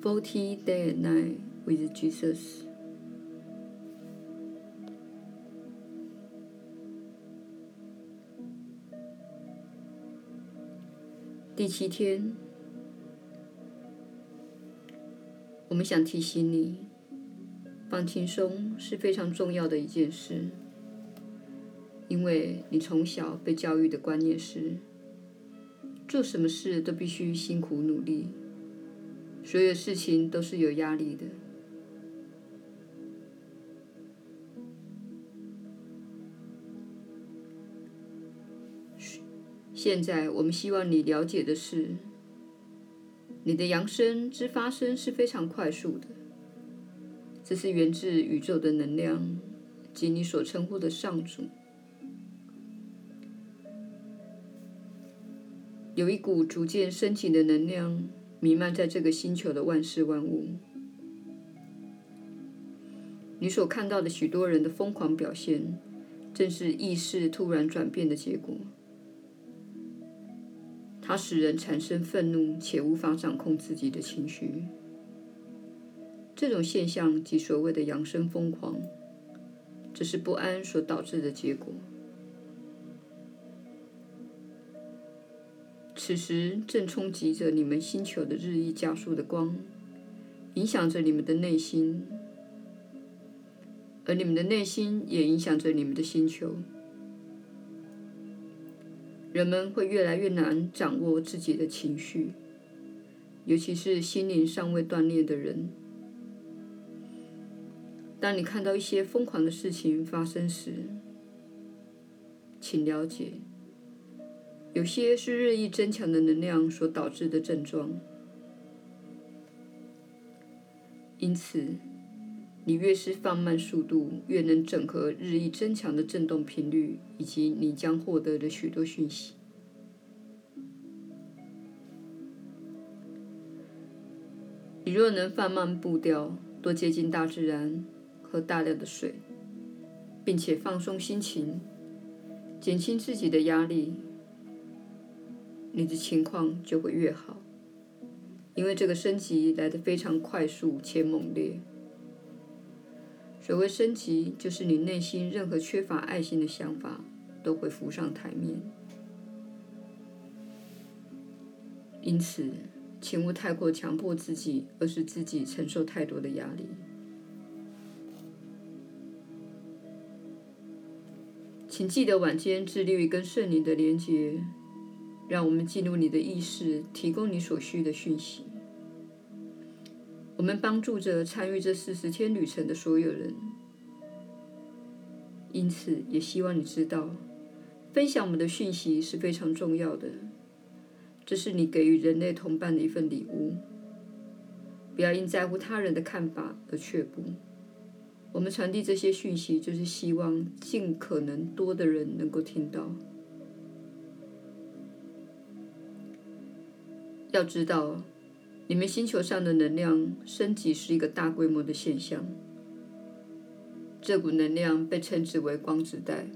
Forty Day and Night with Jesus。第七天，我们想提醒你，放轻松是非常重要的一件事，因为你从小被教育的观念是，做什么事都必须辛苦努力，所有事情都是有压力的。现在我们希望你了解的是，你的扬升之发生是非常快速的，这是源自宇宙的能量及你所称呼的上主。有一股逐渐升起的能量弥漫在这个星球的万事万物。你所看到的许多人的疯狂表现，正是意识突然转变的结果。它使人产生愤怒，且无法掌控自己的情绪。这种现象即所谓的扬升疯狂，这是不安所导致的结果。此时正冲击着你们星球的日益加速的光，影响着你们的内心，而你们的内心也影响着你们的星球。人们会越来越难掌握自己的情绪，尤其是心灵尚未锻炼的人。当你看到一些疯狂的事情发生时，请了解，有些是日益增强的能量所导致的症状。因此，你越是放慢速度，越能整合日益增强的振动频率，以及你将获得的许多讯息。你若能放慢步调，多接近大自然，喝大量的水，并且放松心情，减轻自己的压力，你的情况就会越好。因为这个升级来得非常快速且猛烈。所谓升级，就是你内心任何缺乏爱心的想法都会浮上台面。因此，请勿太过强迫自己，而使自己承受太多的压力。请记得晚间致力于跟圣灵的连接，让我们进入你的意识，提供你所需的讯息。我们帮助着参与这四十天旅程的所有人，因此也希望你知道，分享我们的讯息是非常重要的。这是你给予人类同伴的一份礼物。不要因在乎他人的看法而却步。我们传递这些讯息，就是希望尽可能多的人能够听到。要知道。你们星球上的能量升级是一个大规模的现象，这股能量被称之为光子带。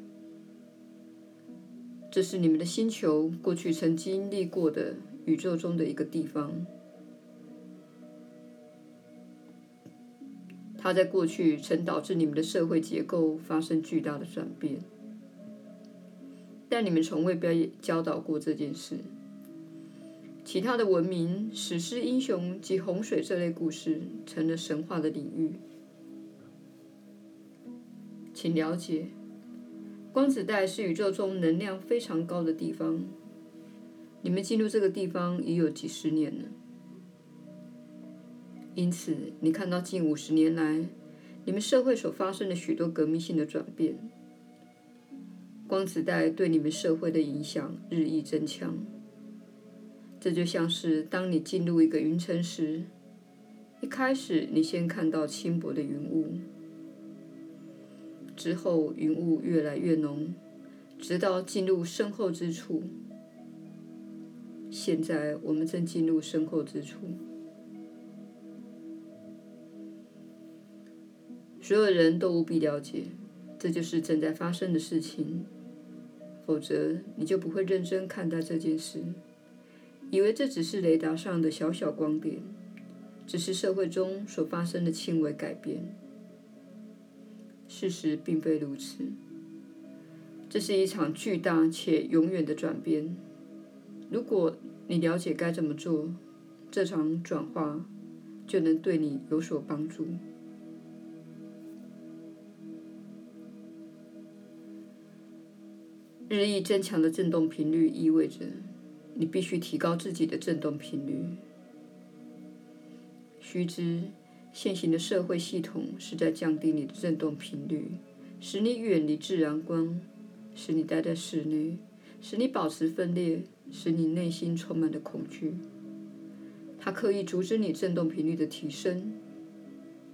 这是你们的星球过去曾经历过的宇宙中的一个地方，它在过去曾导致你们的社会结构发生巨大的转变，但你们从未被教导过这件事。其他的文明、史诗英雄及洪水这类故事成了神话的领域。请了解，光子带是宇宙中能量非常高的地方。你们进入这个地方已有几十年了，因此你看到近五十年来你们社会所发生的许多革命性的转变。光子带对你们社会的影响日益增强。这就像是当你进入一个云层时，一开始你先看到轻薄的云雾，之后云雾越来越浓，直到进入深厚之处。现在我们正进入深厚之处，所有人都务必了解，这就是正在发生的事情，否则你就不会认真看待这件事。以为这只是雷达上的小小光点，只是社会中所发生的轻微改变。事实并非如此，这是一场巨大且永远的转变。如果你了解该怎么做，这场转化就能对你有所帮助。日益增强的振动频率意味着你必须提高自己的振动频率。须知，现行的社会系统是在降低你的振动频率，使你远离自然光，使你待在室内，使你保持分裂，使你内心充满了恐惧。它刻意阻止你振动频率的提升。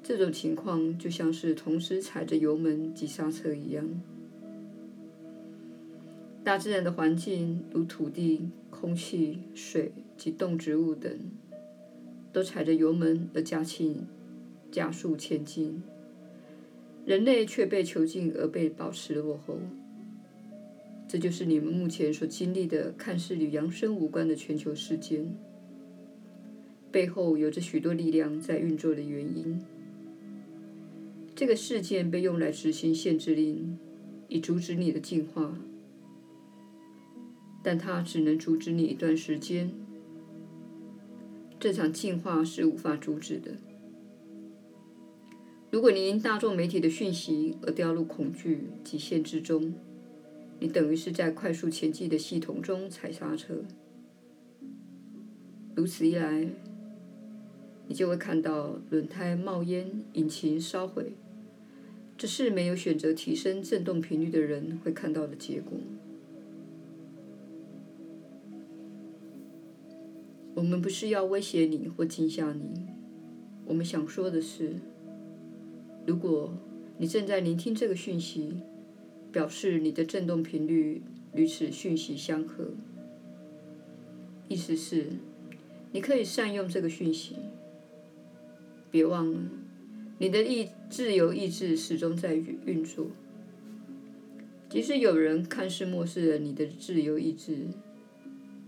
这种情况就像是同时踩着油门及刹车一样。大自然的环境，如土地、空气、水及动植物等，都踩着油门而加轻。加速前进，人类却被囚禁而被保持落后。这就是你们目前所经历的看似与扬升无关的全球事件，背后有着许多力量在运作的原因。这个事件被用来执行限制令，以阻止你的进化，但它只能阻止你一段时间。这场进化是无法阻止的。如果你因大众媒体的讯息而掉入恐惧极限之中，你等于是在快速前进的系统中踩刹车。如此一来，你就会看到轮胎冒烟、引擎烧毁。这是没有选择提升振动频率的人会看到的结果。我们不是要威胁你或惊吓你，我们想说的是。如果你正在聆听这个讯息，表示你的振动频率与此讯息相合，意思是你可以善用这个讯息。别忘了，你的意自由意志始终在运作。即使有人看似漠视了你的自由意志，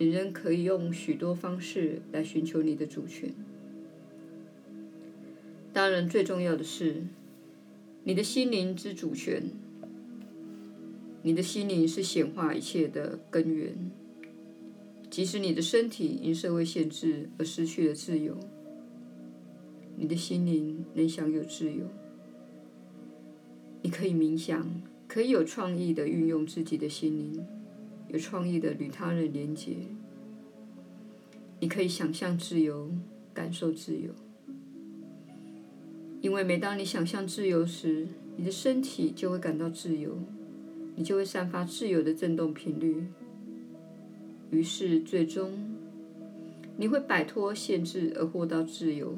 你仍可以用许多方式来寻求你的主权。当然，最重要的是。你的心灵之主权，你的心灵是显化一切的根源。即使你的身体因社会限制而失去了自由，你的心灵能享有自由。你可以冥想，可以有创意的运用自己的心灵，有创意的与他人连接。你可以想象自由，感受自由。因为每当你想象自由时，你的身体就会感到自由，你就会散发自由的振动频率。于是，最终你会摆脱限制而获得自由，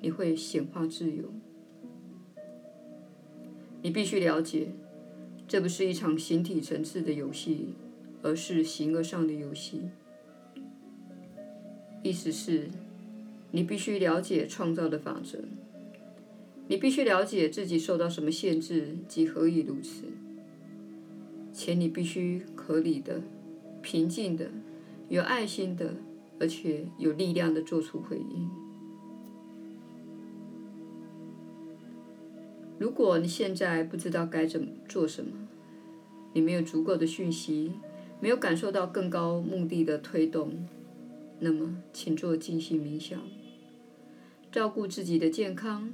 你会显化自由。你必须了解，这不是一场形体层次的游戏，而是形而上的游戏。意思是，你必须了解创造的法则。你必须了解自己受到什么限制及何以如此，且你必须合理的、平静的、有爱心的，而且有力量的做出回应。如果你现在不知道该怎做什么，你没有足够的讯息，没有感受到更高目的的推动，那么请做静心冥想，照顾自己的健康。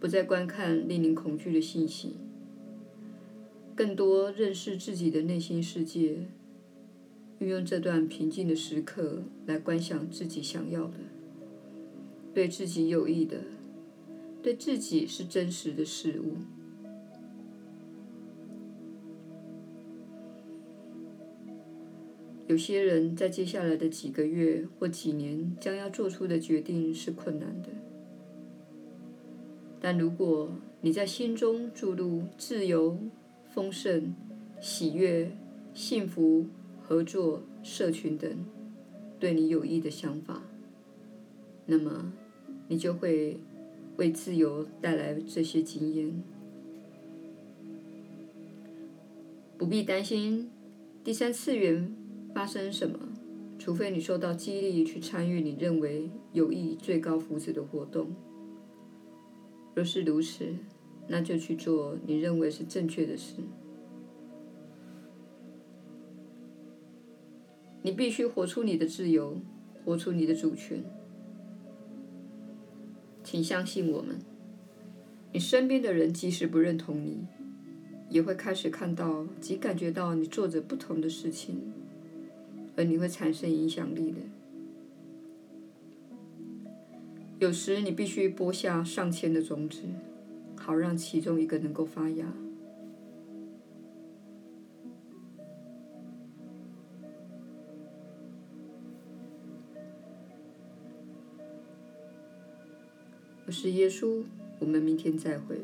不再观看令你恐惧的信息，更多认识自己的内心世界，运用这段平静的时刻来观想自己想要的、对自己有益的、对自己是真实的事物。有些人在接下来的几个月或几年将要做出的决定是困难的。但如果你在心中注入自由、丰盛、喜悦、幸福、合作、社群等对你有益的想法，那么你就会为自由带来这些经验。不必担心第三次元发生什么，除非你受到激励去参与你认为有益最高福祉的活动。若是如此，那就去做你认为是正确的事。你必须活出你的自由，活出你的主权。请相信我们，你身边的人即使不认同你，也会开始看到及感觉到你做着不同的事情，而你会产生影响力的。有时你必须播下上千的种子，好让其中一个能够发芽。我是耶稣，我们明天再会。